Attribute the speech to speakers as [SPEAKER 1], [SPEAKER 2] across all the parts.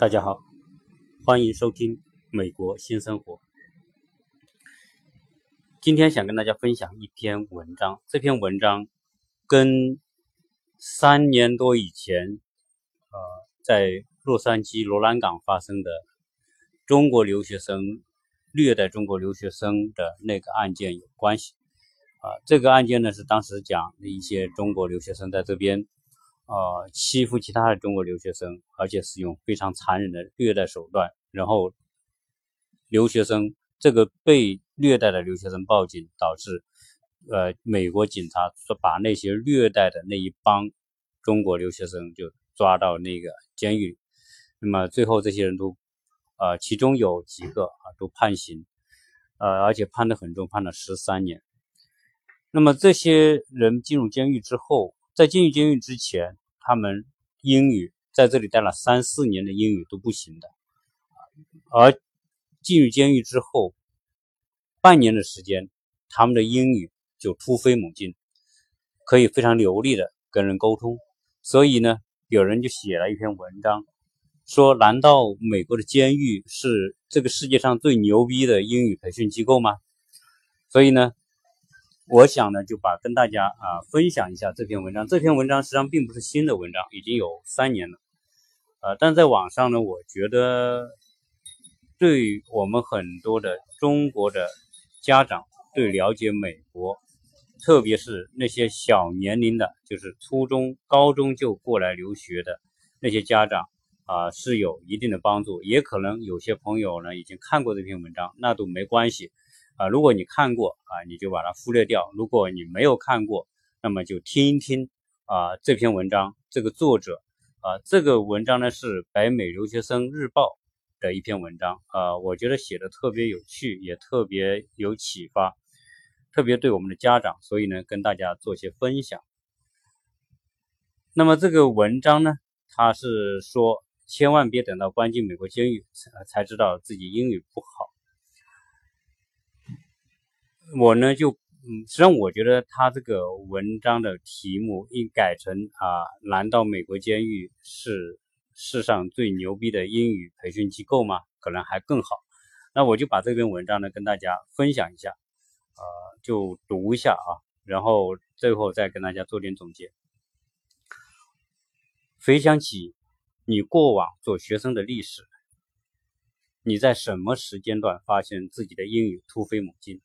[SPEAKER 1] 大家好，欢迎收听《美国新生活》。今天想跟大家分享一篇文章，这篇文章跟三年多以前，呃，在洛杉矶罗兰港发生的中国留学生虐待中国留学生的那个案件有关系。啊，这个案件呢是当时讲的一些中国留学生在这边。呃，欺负其他的中国留学生，而且使用非常残忍的虐待手段，然后留学生这个被虐待的留学生报警，导致呃美国警察说把那些虐待的那一帮中国留学生就抓到那个监狱，那么最后这些人都呃其中有几个啊都判刑，呃而且判得很重，判了十三年。那么这些人进入监狱之后。在进入监狱之前，他们英语在这里待了三四年的英语都不行的，而进入监狱之后，半年的时间，他们的英语就突飞猛进，可以非常流利的跟人沟通。所以呢，有人就写了一篇文章，说：难道美国的监狱是这个世界上最牛逼的英语培训机构吗？所以呢。我想呢，就把跟大家啊分享一下这篇文章。这篇文章实际上并不是新的文章，已经有三年了。呃，但在网上呢，我觉得对我们很多的中国的家长，对了解美国，特别是那些小年龄的，就是初中、高中就过来留学的那些家长啊，是有一定的帮助。也可能有些朋友呢已经看过这篇文章，那都没关系。啊，如果你看过啊，你就把它忽略掉；如果你没有看过，那么就听一听啊这篇文章。这个作者啊，这个文章呢是《北美留学生日报》的一篇文章啊，我觉得写的特别有趣，也特别有启发，特别对我们的家长，所以呢跟大家做些分享。那么这个文章呢，他是说千万别等到关进美国监狱才知道自己英语不好。我呢就嗯，实际上我觉得他这个文章的题目应改成啊，难道美国监狱是世上最牛逼的英语培训机构吗？可能还更好。那我就把这篇文章呢跟大家分享一下，呃，就读一下啊，然后最后再跟大家做点总结。回想起你过往做学生的历史，你在什么时间段发现自己的英语突飞猛进？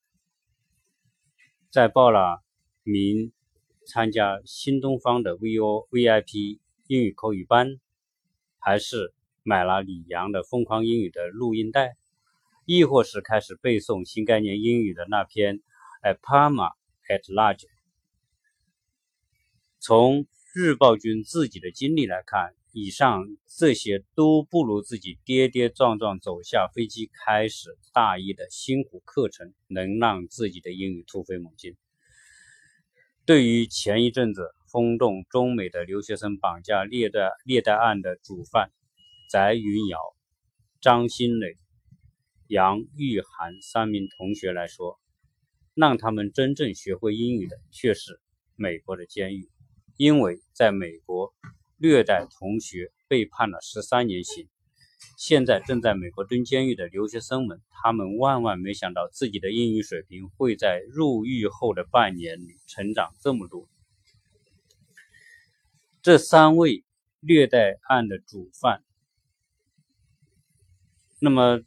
[SPEAKER 1] 在报了名参加新东方的 VO VIP 英语口语班，还是买了李阳的疯狂英语的录音带，亦或是开始背诵新概念英语的那篇《A Parma at Large》。从日报君自己的经历来看。以上这些都不如自己跌跌撞撞走下飞机开始大一的辛苦课程能让自己的英语突飞猛进。对于前一阵子轰动中美的留学生绑架虐待虐待案的主犯翟云瑶、张新磊、杨玉涵三名同学来说，让他们真正学会英语的却是美国的监狱，因为在美国。虐待同学被判了十三年刑，现在正在美国蹲监狱的留学生们，他们万万没想到自己的英语水平会在入狱后的半年里成长这么多。这三位虐待案的主犯，那么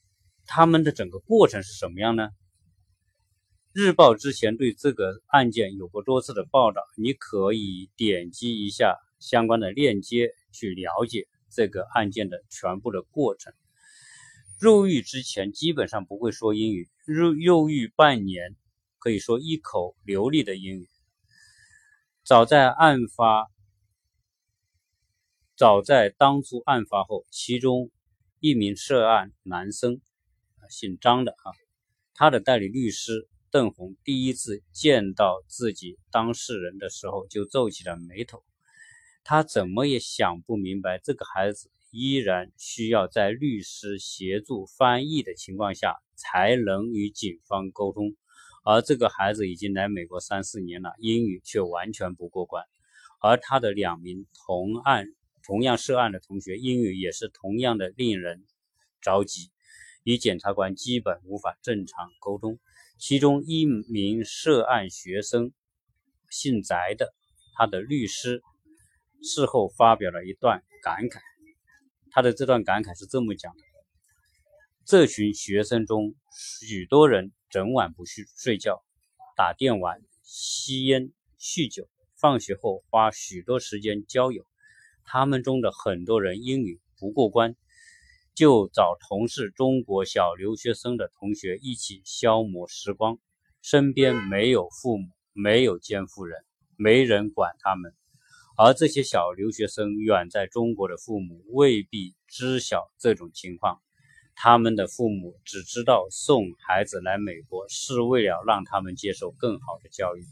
[SPEAKER 1] 他们的整个过程是什么样呢？日报之前对这个案件有过多次的报道，你可以点击一下。相关的链接去了解这个案件的全部的过程。入狱之前基本上不会说英语，入入狱半年可以说一口流利的英语。早在案发，早在当初案发后，其中一名涉案男生，姓张的啊，他的代理律师邓红第一次见到自己当事人的时候就皱起了眉头。他怎么也想不明白，这个孩子依然需要在律师协助翻译的情况下才能与警方沟通，而这个孩子已经来美国三四年了，英语却完全不过关。而他的两名同案同样涉案的同学英语也是同样的令人着急，与检察官基本无法正常沟通。其中一名涉案学生姓翟的，他的律师事后发表了一段感慨，他的这段感慨是这么讲的：这群学生中，许多人整晚不睡睡觉，打电玩、吸烟、酗酒。放学后花许多时间交友，他们中的很多人英语不过关，就找同是中国小留学生的同学一起消磨时光。身边没有父母，没有监护人，没人管他们。而这些小留学生远在中国的父母未必知晓这种情况，他们的父母只知道送孩子来美国是为了让他们接受更好的教育。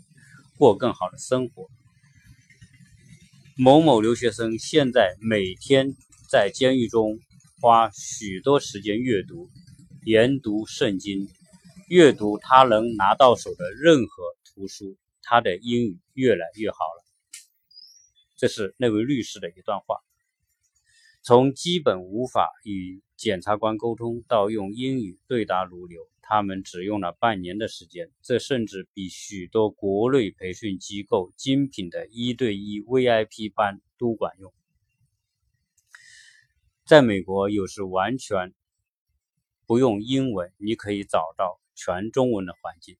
[SPEAKER 1] 过更好的生活。某某留学生现在每天在监狱中花许多时间阅读、研读圣经，阅读他能拿到手的任何图书，他的英语越来越好了。这是那位律师的一段话。从基本无法与检察官沟通到用英语对答如流。他们只用了半年的时间，这甚至比许多国内培训机构精品的一对一 VIP 班都管用。在美国，有时完全不用英文，你可以找到全中文的环境。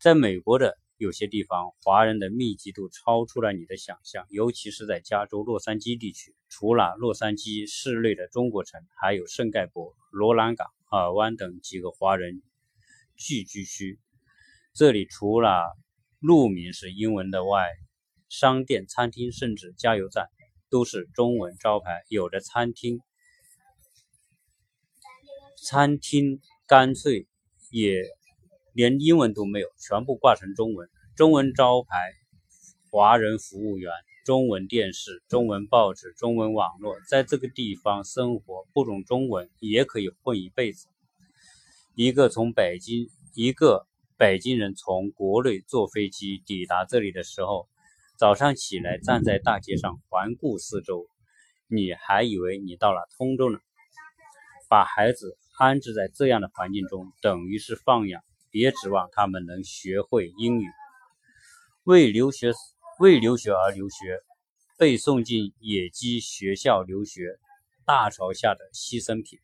[SPEAKER 1] 在美国的有些地方，华人的密集度超出了你的想象，尤其是在加州洛杉矶地区。除了洛杉矶市内的中国城，还有圣盖博、罗兰港。尔湾等几个华人聚居区，这里除了路名是英文的外，商店、餐厅甚至加油站都是中文招牌。有的餐厅，餐厅干脆也连英文都没有，全部挂成中文。中文招牌，华人服务员。中文电视、中文报纸、中文网络，在这个地方生活不懂中文也可以混一辈子。一个从北京，一个北京人从国内坐飞机抵达这里的时候，早上起来站在大街上环顾四周，你还以为你到了通州呢。把孩子安置在这样的环境中，等于是放养，别指望他们能学会英语。为留学。为留学而留学，被送进野鸡学校留学，大潮下的牺牲品。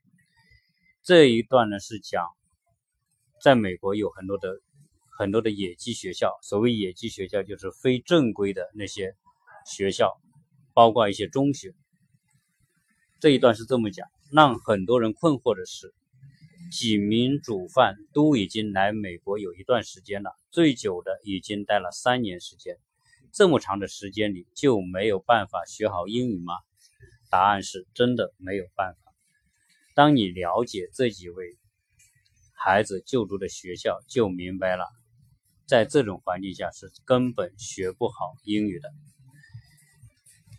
[SPEAKER 1] 这一段呢是讲，在美国有很多的很多的野鸡学校。所谓野鸡学校，就是非正规的那些学校，包括一些中学。这一段是这么讲，让很多人困惑的是，几名主犯都已经来美国有一段时间了，最久的已经待了三年时间。这么长的时间里就没有办法学好英语吗？答案是真的没有办法。当你了解这几位孩子就读的学校，就明白了，在这种环境下是根本学不好英语的。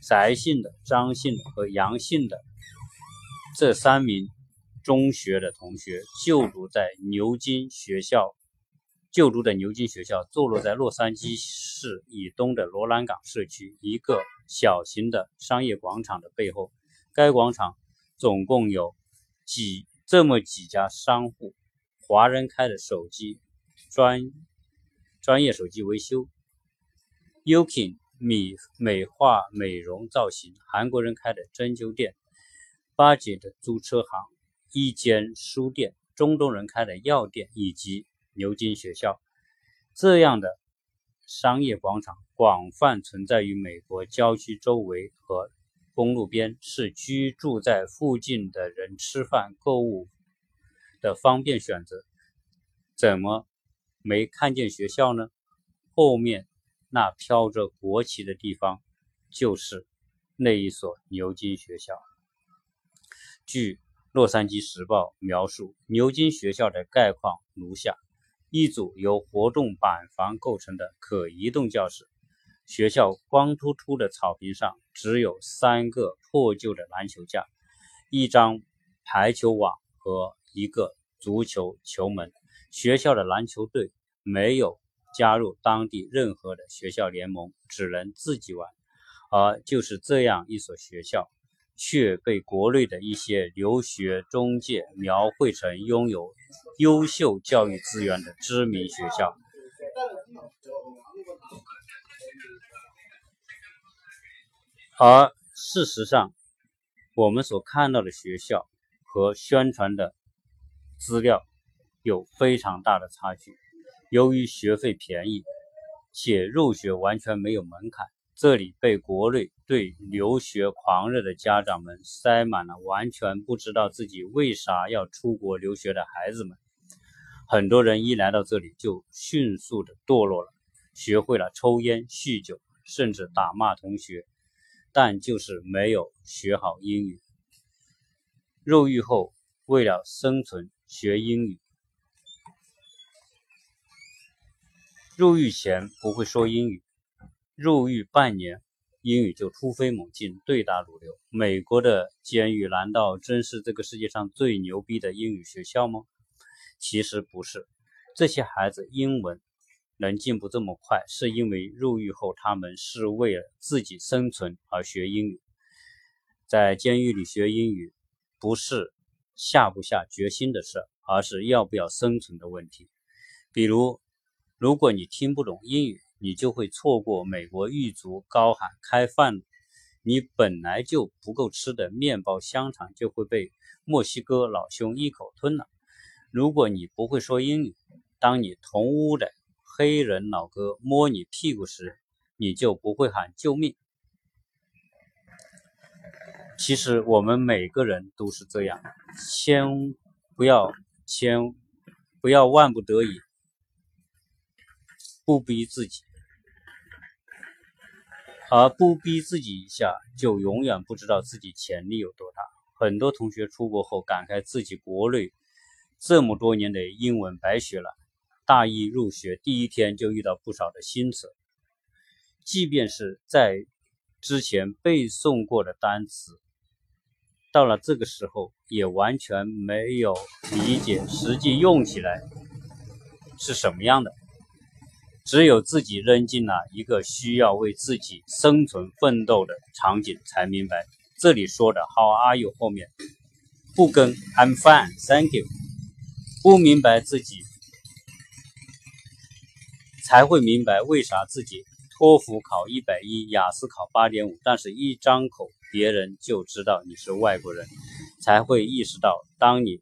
[SPEAKER 1] 翟姓的、张姓的和杨姓的这三名中学的同学就读在牛津学校。就读的牛津学校坐落在洛杉矶市以东的罗兰港社区一个小型的商业广场的背后。该广场总共有几这么几家商户：华人开的手机专专业手机维修，Ukin 米美化美容造型；韩国人开的针灸店，八姐的租车行，一间书店，中东人开的药店，以及。牛津学校这样的商业广场广泛存在于美国郊区周围和公路边，是居住在附近的人吃饭、购物的方便选择。怎么没看见学校呢？后面那飘着国旗的地方就是那一所牛津学校。据《洛杉矶时报》描述，牛津学校的概况如下。一组由活动板房构成的可移动教室，学校光秃秃的草坪上只有三个破旧的篮球架、一张排球网和一个足球球门。学校的篮球队没有加入当地任何的学校联盟，只能自己玩。而就是这样一所学校，却被国内的一些留学中介描绘成拥有优秀教育资源的知名学校。而事实上，我们所看到的学校和宣传的资料有非常大的差距。由于学费便宜，且入学完全没有门槛，这里被国内对留学狂热的家长们塞满了完全不知道自己为啥要出国留学的孩子们。很多人一来到这里就迅速的堕落了，学会了抽烟、酗酒，甚至打骂同学。但就是没有学好英语。入狱后，为了生存学英语。入狱前不会说英语，入狱半年，英语就突飞猛进，对答如流。美国的监狱难道真是这个世界上最牛逼的英语学校吗？其实不是，这些孩子英文。能进步这么快，是因为入狱后他们是为了自己生存而学英语。在监狱里学英语，不是下不下决心的事，而是要不要生存的问题。比如，如果你听不懂英语，你就会错过美国狱卒高喊开饭；你本来就不够吃的面包香肠就会被墨西哥老兄一口吞了。如果你不会说英语，当你同屋的。黑人老哥摸你屁股时，你就不会喊救命。其实我们每个人都是这样，千不要千不要万不得已不逼自己，而不逼自己一下，就永远不知道自己潜力有多大。很多同学出国后感慨自己国内这么多年的英文白学了。大一入学第一天就遇到不少的新词，即便是在之前背诵过的单词，到了这个时候也完全没有理解实际用起来是什么样的。只有自己扔进了一个需要为自己生存奋斗的场景，才明白这里说的 “How are you” 后面不跟 “I'm fine, thank you”，不明白自己。才会明白为啥自己托福考一百一，雅思考八点五，但是一张口别人就知道你是外国人。才会意识到，当你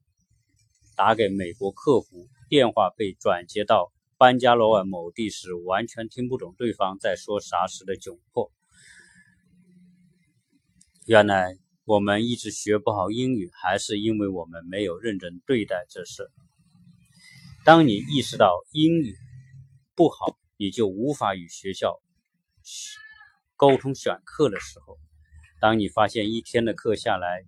[SPEAKER 1] 打给美国客服，电话被转接到班加罗尔某地时，完全听不懂对方在说啥时的窘迫。原来我们一直学不好英语，还是因为我们没有认真对待这事。当你意识到英语，不好，你就无法与学校沟通选课的时候。当你发现一天的课下来，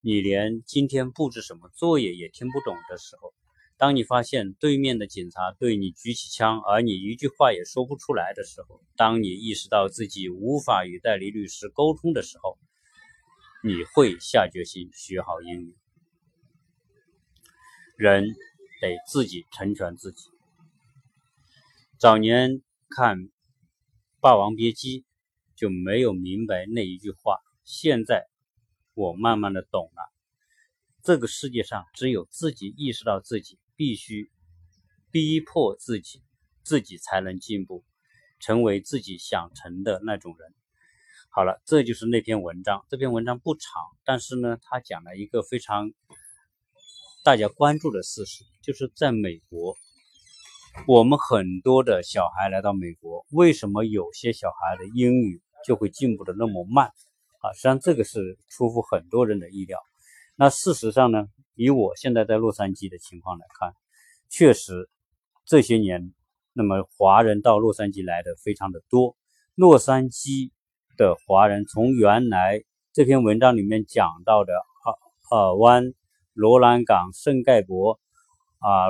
[SPEAKER 1] 你连今天布置什么作业也听不懂的时候；当你发现对面的警察对你举起枪，而你一句话也说不出来的时候；当你意识到自己无法与代理律师沟通的时候，你会下决心学好英语。人得自己成全自己。早年看《霸王别姬》就没有明白那一句话，现在我慢慢的懂了。这个世界上只有自己意识到自己必须逼迫自己，自己才能进步，成为自己想成的那种人。好了，这就是那篇文章。这篇文章不长，但是呢，他讲了一个非常大家关注的事实，就是在美国。我们很多的小孩来到美国，为什么有些小孩的英语就会进步的那么慢？啊，实际上这个是出乎很多人的意料。那事实上呢，以我现在在洛杉矶的情况来看，确实这些年，那么华人到洛杉矶来的非常的多。洛杉矶的华人从原来这篇文章里面讲到的尔尔湾、罗兰港、圣盖博啊。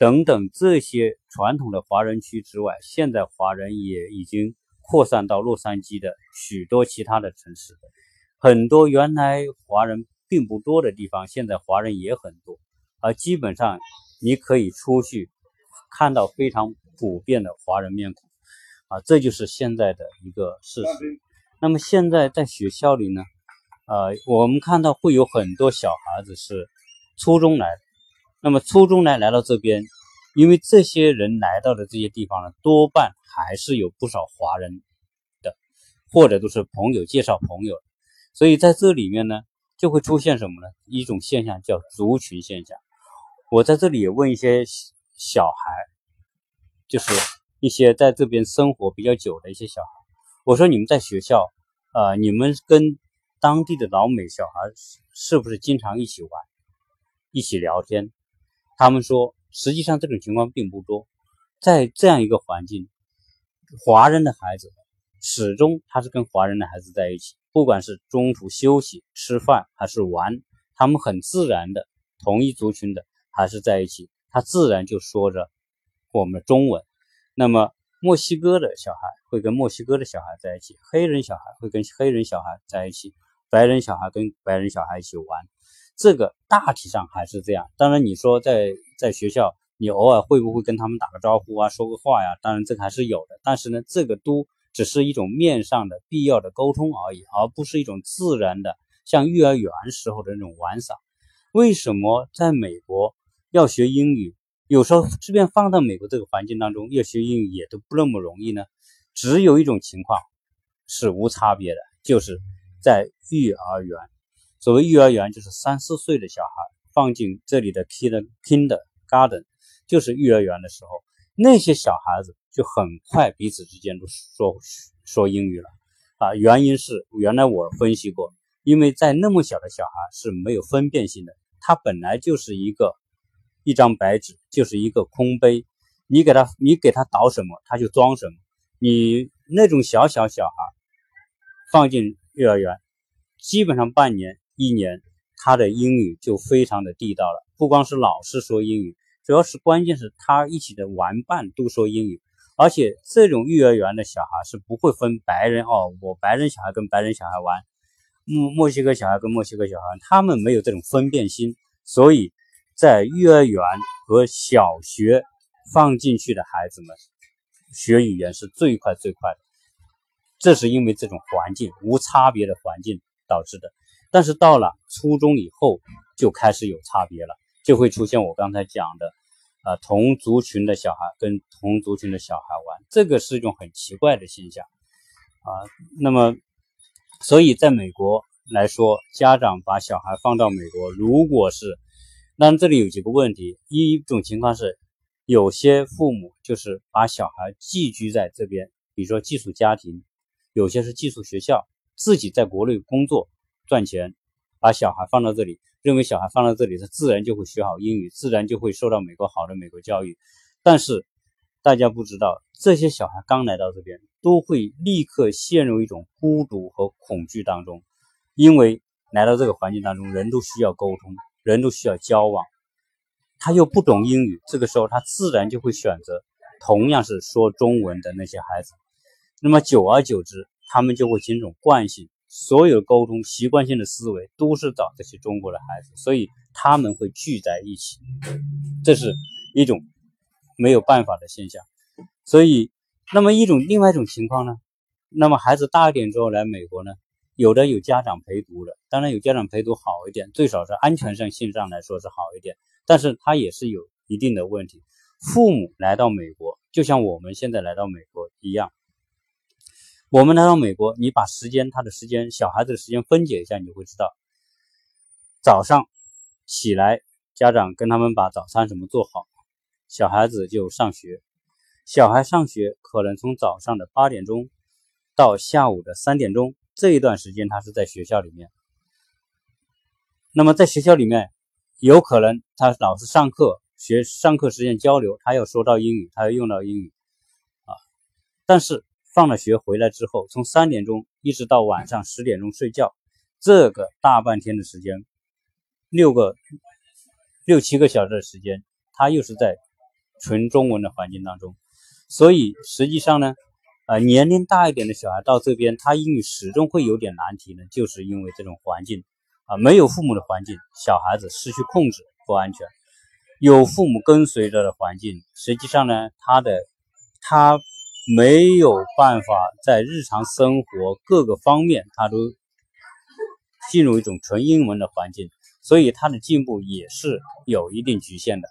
[SPEAKER 1] 等等这些传统的华人区之外，现在华人也已经扩散到洛杉矶的许多其他的城市。很多原来华人并不多的地方，现在华人也很多。而基本上你可以出去看到非常普遍的华人面孔啊，这就是现在的一个事实。那么现在在学校里呢，呃，我们看到会有很多小孩子是初中来的，那么初中来来到这边，因为这些人来到的这些地方呢，多半还是有不少华人的，或者都是朋友介绍朋友，所以在这里面呢，就会出现什么呢？一种现象叫族群现象。我在这里也问一些小孩，就是一些在这边生活比较久的一些小孩，我说你们在学校，呃，你们跟当地的老美小孩是不是经常一起玩，一起聊天？他们说，实际上这种情况并不多。在这样一个环境，华人的孩子始终他是跟华人的孩子在一起，不管是中途休息、吃饭还是玩，他们很自然的同一族群的。还是在一起，他自然就说着我们的中文。那么墨西哥的小孩会跟墨西哥的小孩在一起，黑人小孩会跟黑人小孩在一起，白人小孩跟白人小孩一起玩。这个大体上还是这样。当然，你说在在学校，你偶尔会不会跟他们打个招呼啊，说个话呀？当然，这个还是有的。但是呢，这个都只是一种面上的必要的沟通而已，而不是一种自然的像幼儿园时候的那种玩耍。为什么在美国？要学英语，有时候即便放到美国这个环境当中，要学英语也都不那么容易呢。只有一种情况是无差别的，就是在幼儿园。所谓幼儿园，就是三四岁的小孩放进这里的 Kinder Kindergarten，就是幼儿园的时候，那些小孩子就很快彼此之间都说说英语了啊。原因是原来我分析过，因为在那么小的小孩是没有分辨性的，他本来就是一个。一张白纸就是一个空杯，你给他，你给他倒什么，他就装什么。你那种小小小孩放进幼儿园，基本上半年、一年，他的英语就非常的地道了。不光是老师说英语，主要是关键是他一起的玩伴都说英语。而且这种幼儿园的小孩是不会分白人哦，我白人小孩跟白人小孩玩，墨墨西哥小孩跟墨西哥小孩，他们没有这种分辨心，所以。在幼儿园和小学放进去的孩子们学语言是最快最快的，这是因为这种环境无差别的环境导致的。但是到了初中以后就开始有差别了，就会出现我刚才讲的，啊，同族群的小孩跟同族群的小孩玩，这个是一种很奇怪的现象啊。那么，所以在美国来说，家长把小孩放到美国，如果是那这里有几个问题，一种情况是，有些父母就是把小孩寄居在这边，比如说寄宿家庭，有些是寄宿学校，自己在国内工作赚钱，把小孩放到这里，认为小孩放到这里，他自然就会学好英语，自然就会受到美国好的美国教育。但是大家不知道，这些小孩刚来到这边，都会立刻陷入一种孤独和恐惧当中，因为来到这个环境当中，人都需要沟通。人都需要交往，他又不懂英语，这个时候他自然就会选择同样是说中文的那些孩子。那么久而久之，他们就会形成惯性，所有沟通习惯性的思维都是找这些中国的孩子，所以他们会聚在一起，这是一种没有办法的现象。所以，那么一种另外一种情况呢？那么孩子大一点之后来美国呢？有的有家长陪读的，当然有家长陪读好一点，最少是安全上性上来说是好一点，但是他也是有一定的问题。父母来到美国，就像我们现在来到美国一样，我们来到美国，你把时间他的时间，小孩子的时间分解一下，你就会知道，早上起来，家长跟他们把早餐什么做好，小孩子就上学，小孩上学可能从早上的八点钟到下午的三点钟。这一段时间他是在学校里面，那么在学校里面，有可能他老师上课学上课时间交流，他要说到英语，他要用到英语啊。但是放了学回来之后，从三点钟一直到晚上十点钟睡觉，这个大半天的时间，六个六七个小时的时间，他又是在纯中文的环境当中，所以实际上呢。啊，年龄大一点的小孩到这边，他英语始终会有点难题呢，就是因为这种环境啊，没有父母的环境，小孩子失去控制，不安全；有父母跟随着的环境，实际上呢，他的他没有办法在日常生活各个方面，他都进入一种纯英文的环境，所以他的进步也是有一定局限的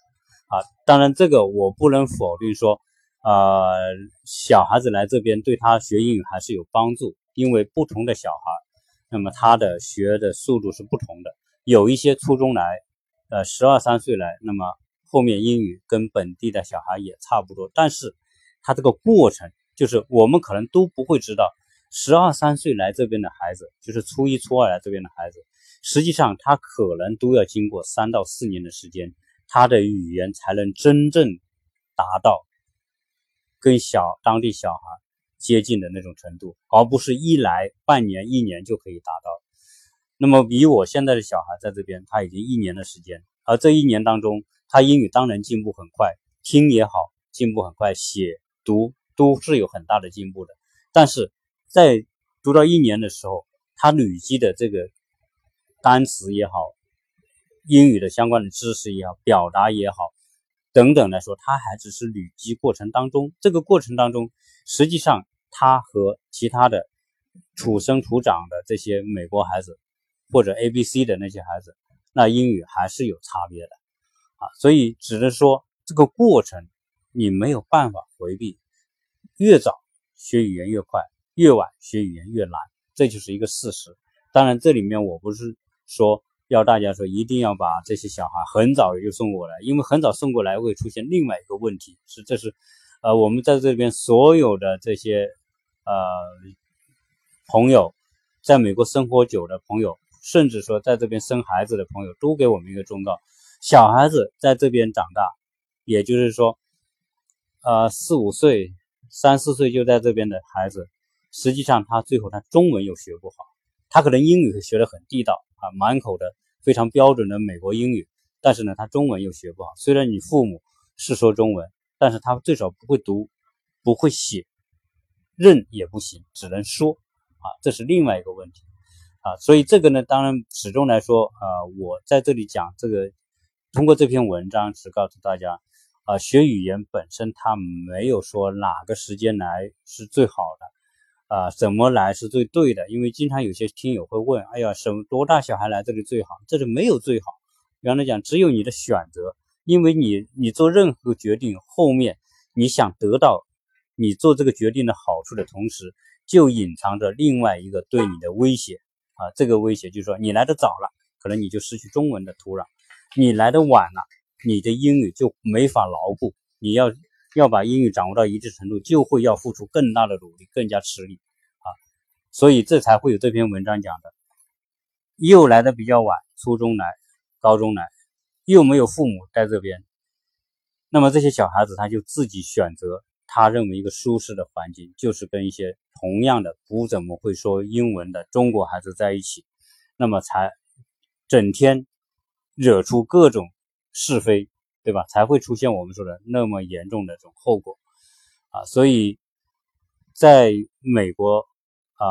[SPEAKER 1] 啊。当然，这个我不能否定说，呃，小孩子来这边对他学英语还是有帮助，因为不同的小孩，那么他的学的速度是不同的。有一些初中来，呃，十二三岁来，那么后面英语跟本地的小孩也差不多，但是。他这个过程，就是我们可能都不会知道，十二三岁来这边的孩子，就是初一、初二来这边的孩子，实际上他可能都要经过三到四年的时间，他的语言才能真正达到跟小当地小孩接近的那种程度，而不是一来半年、一年就可以达到。那么，比我现在的小孩在这边，他已经一年的时间，而这一年当中，他英语当然进步很快，听也好，进步很快，写。读都是有很大的进步的，但是在读到一年的时候，他累积的这个单词也好，英语的相关的知识也好，表达也好等等来说，他还只是累积过程当中。这个过程当中，实际上他和其他的土生土长的这些美国孩子或者 A B C 的那些孩子，那英语还是有差别的啊。所以只能说这个过程。你没有办法回避，越早学语言越快，越晚学语言越难，这就是一个事实。当然，这里面我不是说要大家说一定要把这些小孩很早就送过来，因为很早送过来会出现另外一个问题，是这是呃我们在这边所有的这些呃朋友，在美国生活久的朋友，甚至说在这边生孩子的朋友，都给我们一个忠告：小孩子在这边长大，也就是说。呃，四五岁、三四岁就在这边的孩子，实际上他最后他中文又学不好，他可能英语学得很地道啊，满口的非常标准的美国英语，但是呢，他中文又学不好。虽然你父母是说中文，但是他最少不会读，不会写，认也不行，只能说啊，这是另外一个问题啊。所以这个呢，当然始终来说，呃，我在这里讲这个，通过这篇文章是告诉大家。啊，学语言本身它没有说哪个时间来是最好的，啊，怎么来是最对的？因为经常有些听友会问，哎呀，什么多大小孩来这里最好？这里没有最好，原来讲只有你的选择，因为你你做任何决定后面你想得到你做这个决定的好处的同时，就隐藏着另外一个对你的威胁啊，这个威胁就是说你来的早了，可能你就失去中文的土壤；你来的晚了。你的英语就没法牢固，你要要把英语掌握到一致程度，就会要付出更大的努力，更加吃力啊！所以这才会有这篇文章讲的，又来的比较晚，初中来，高中来，又没有父母在这边，那么这些小孩子他就自己选择他认为一个舒适的环境，就是跟一些同样的不怎么会说英文的中国孩子在一起，那么才整天惹出各种。是非，对吧？才会出现我们说的那么严重的这种后果啊！所以，在美国啊，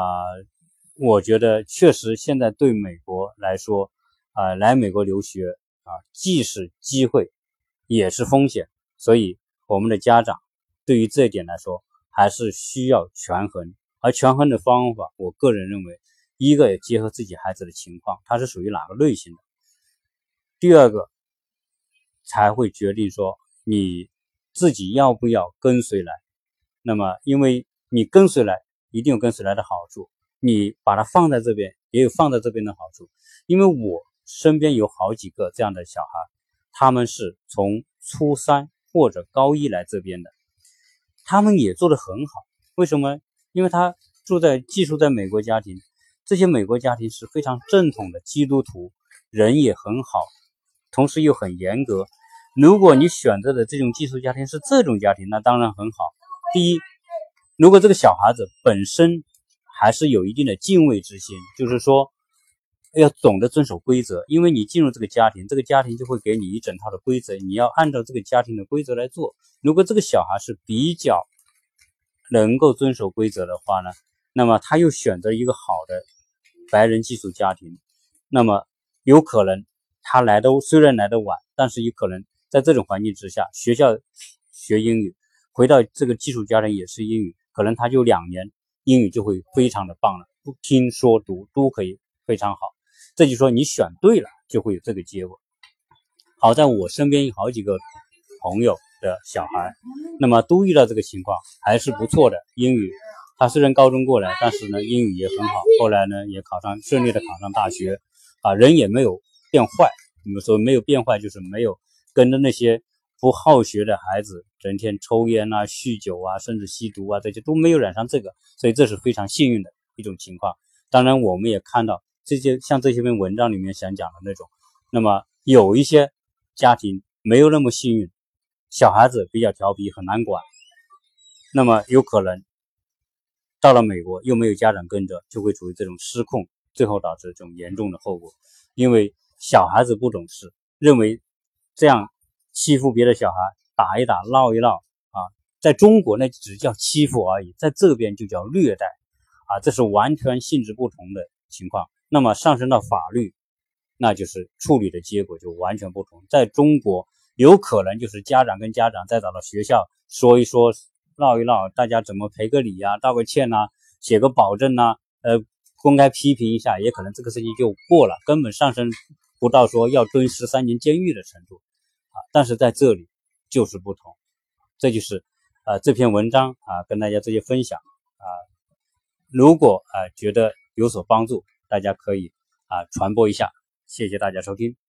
[SPEAKER 1] 我觉得确实现在对美国来说啊，来美国留学啊，既是机会，也是风险。所以，我们的家长对于这一点来说，还是需要权衡。而权衡的方法，我个人认为，一个也结合自己孩子的情况，他是属于哪个类型的；第二个。才会决定说你自己要不要跟随来。那么，因为你跟随来，一定有跟随来的好处。你把它放在这边，也有放在这边的好处。因为我身边有好几个这样的小孩，他们是从初三或者高一来这边的，他们也做得很好。为什么？因为他住在寄宿在美国家庭，这些美国家庭是非常正统的基督徒，人也很好，同时又很严格。如果你选择的这种寄宿家庭是这种家庭，那当然很好。第一，如果这个小孩子本身还是有一定的敬畏之心，就是说要懂得遵守规则，因为你进入这个家庭，这个家庭就会给你一整套的规则，你要按照这个家庭的规则来做。如果这个小孩是比较能够遵守规则的话呢，那么他又选择一个好的白人寄宿家庭，那么有可能他来的虽然来的晚，但是有可能。在这种环境之下，学校学英语回到这个寄宿家庭也是英语，可能他就两年英语就会非常的棒了，不听说读都可以非常好。这就说你选对了，就会有这个结果。好在我身边有好几个朋友的小孩，那么都遇到这个情况，还是不错的。英语，他虽然高中过来，但是呢英语也很好，后来呢也考上顺利的考上大学，啊人也没有变坏。你们说没有变坏，就是没有跟着那些不好学的孩子，整天抽烟啊、酗酒啊，甚至吸毒啊，这些都没有染上这个，所以这是非常幸运的一种情况。当然，我们也看到这些像这些篇文章里面想讲的那种，那么有一些。家庭没有那么幸运，小孩子比较调皮，很难管。那么有可能到了美国又没有家长跟着，就会处于这种失控，最后导致这种严重的后果。因为小孩子不懂事，认为这样欺负别的小孩，打一打，闹一闹啊，在中国那只叫欺负而已，在这边就叫虐待啊，这是完全性质不同的情况。那么上升到法律。那就是处理的结果就完全不同。在中国，有可能就是家长跟家长再找到学校说一说、闹一闹，大家怎么赔个礼呀、道个歉呐、写个保证呐，呃，公开批评一下，也可能这个事情就过了，根本上升不到说要蹲十三年监狱的程度但是在这里就是不同，这就是啊这篇文章啊跟大家这些分享啊，如果啊觉得有所帮助，大家可以啊传播一下。谢谢大家收听。